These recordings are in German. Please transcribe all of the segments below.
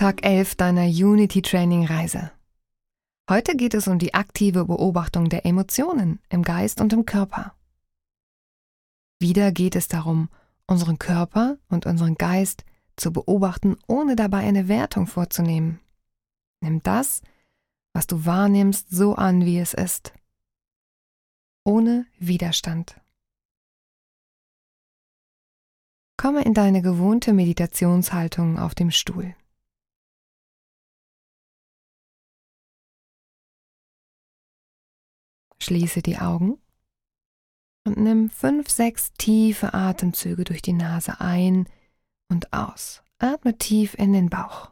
Tag 11 deiner Unity Training Reise. Heute geht es um die aktive Beobachtung der Emotionen im Geist und im Körper. Wieder geht es darum, unseren Körper und unseren Geist zu beobachten, ohne dabei eine Wertung vorzunehmen. Nimm das, was du wahrnimmst, so an, wie es ist. Ohne Widerstand. Komme in deine gewohnte Meditationshaltung auf dem Stuhl. Schließe die Augen und nimm fünf, sechs tiefe Atemzüge durch die Nase ein und aus. Atme tief in den Bauch.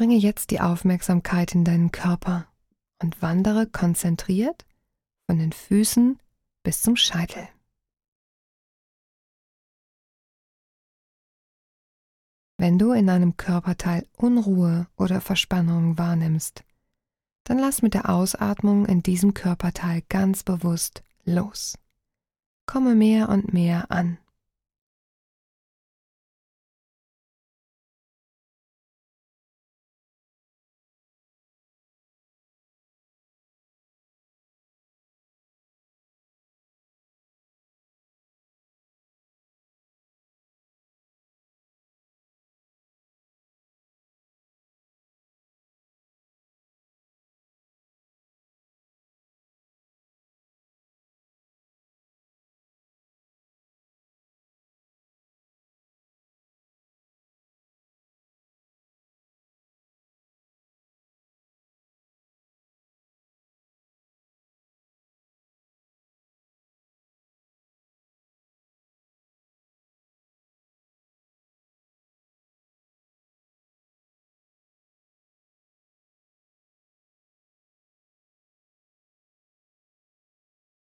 Bringe jetzt die Aufmerksamkeit in deinen Körper und wandere konzentriert von den Füßen bis zum Scheitel. Wenn du in einem Körperteil Unruhe oder Verspannung wahrnimmst, dann lass mit der Ausatmung in diesem Körperteil ganz bewusst los. Komme mehr und mehr an.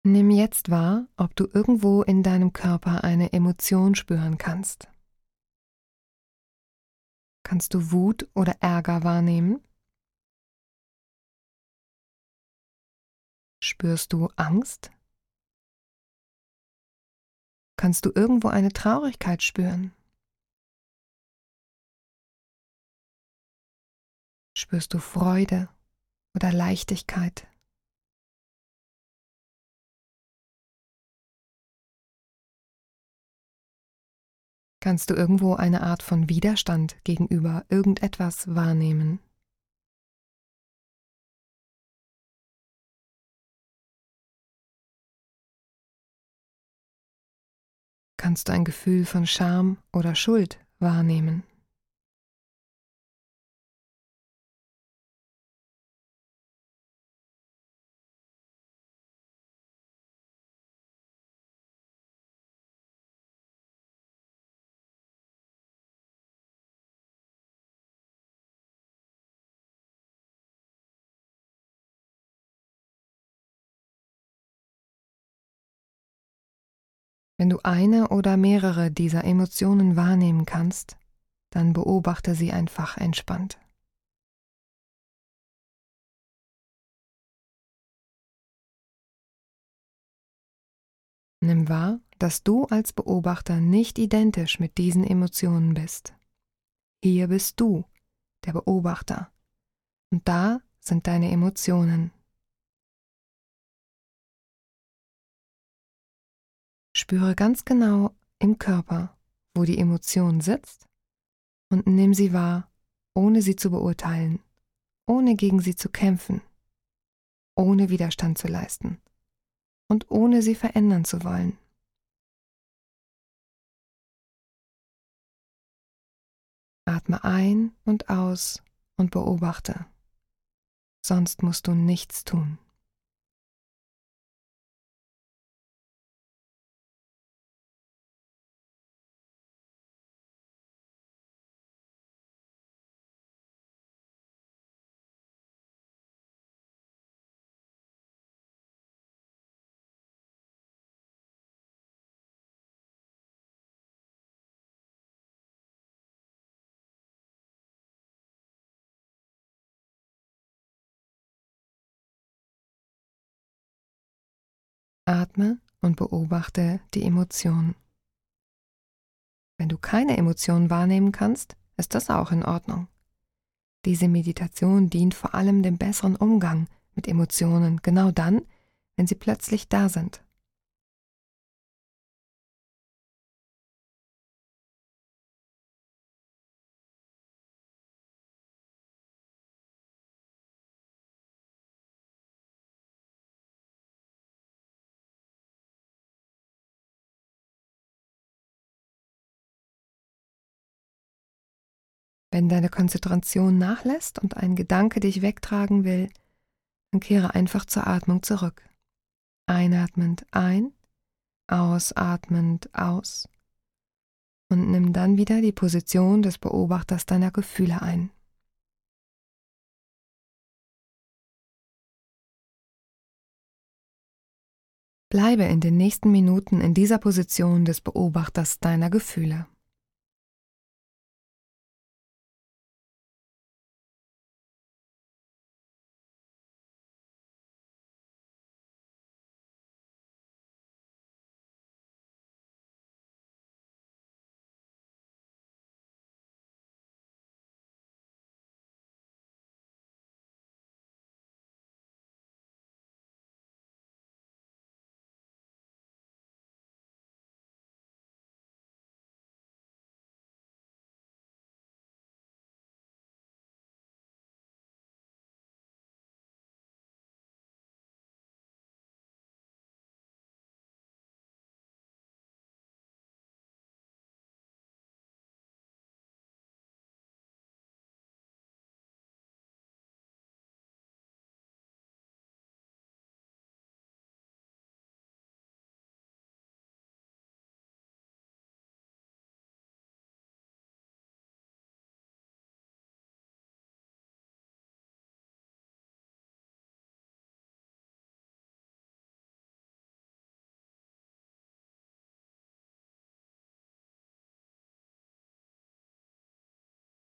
Nimm jetzt wahr, ob du irgendwo in deinem Körper eine Emotion spüren kannst. Kannst du Wut oder Ärger wahrnehmen? Spürst du Angst? Kannst du irgendwo eine Traurigkeit spüren? Spürst du Freude oder Leichtigkeit? Kannst du irgendwo eine Art von Widerstand gegenüber irgendetwas wahrnehmen? Kannst du ein Gefühl von Scham oder Schuld wahrnehmen? Wenn du eine oder mehrere dieser Emotionen wahrnehmen kannst, dann beobachte sie einfach entspannt. Nimm wahr, dass du als Beobachter nicht identisch mit diesen Emotionen bist. Hier bist du, der Beobachter, und da sind deine Emotionen. Spüre ganz genau im Körper, wo die Emotion sitzt und nimm sie wahr, ohne sie zu beurteilen, ohne gegen sie zu kämpfen, ohne Widerstand zu leisten und ohne sie verändern zu wollen. Atme ein und aus und beobachte, sonst musst du nichts tun. Atme und beobachte die Emotionen. Wenn du keine Emotionen wahrnehmen kannst, ist das auch in Ordnung. Diese Meditation dient vor allem dem besseren Umgang mit Emotionen, genau dann, wenn sie plötzlich da sind. Wenn deine Konzentration nachlässt und ein Gedanke dich wegtragen will, dann kehre einfach zur Atmung zurück. Einatmend ein, ausatmend aus und nimm dann wieder die Position des Beobachters deiner Gefühle ein. Bleibe in den nächsten Minuten in dieser Position des Beobachters deiner Gefühle.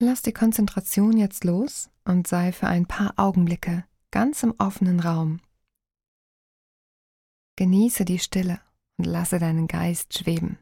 Lass die Konzentration jetzt los und sei für ein paar Augenblicke ganz im offenen Raum. Genieße die Stille und lasse deinen Geist schweben.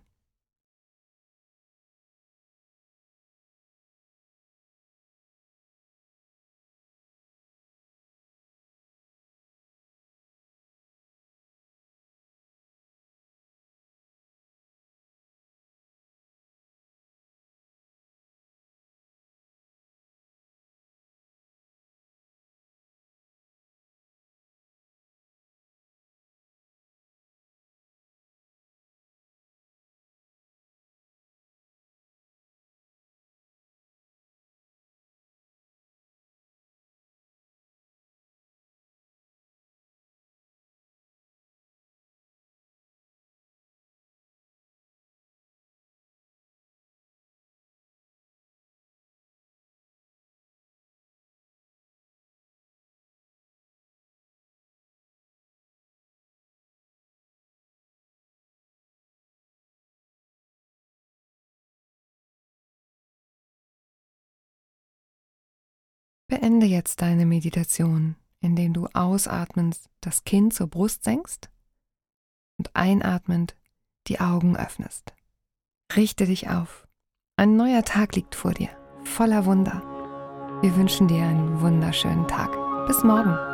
Beende jetzt deine Meditation, indem du ausatmend das Kinn zur Brust senkst und einatmend die Augen öffnest. Richte dich auf. Ein neuer Tag liegt vor dir, voller Wunder. Wir wünschen dir einen wunderschönen Tag. Bis morgen.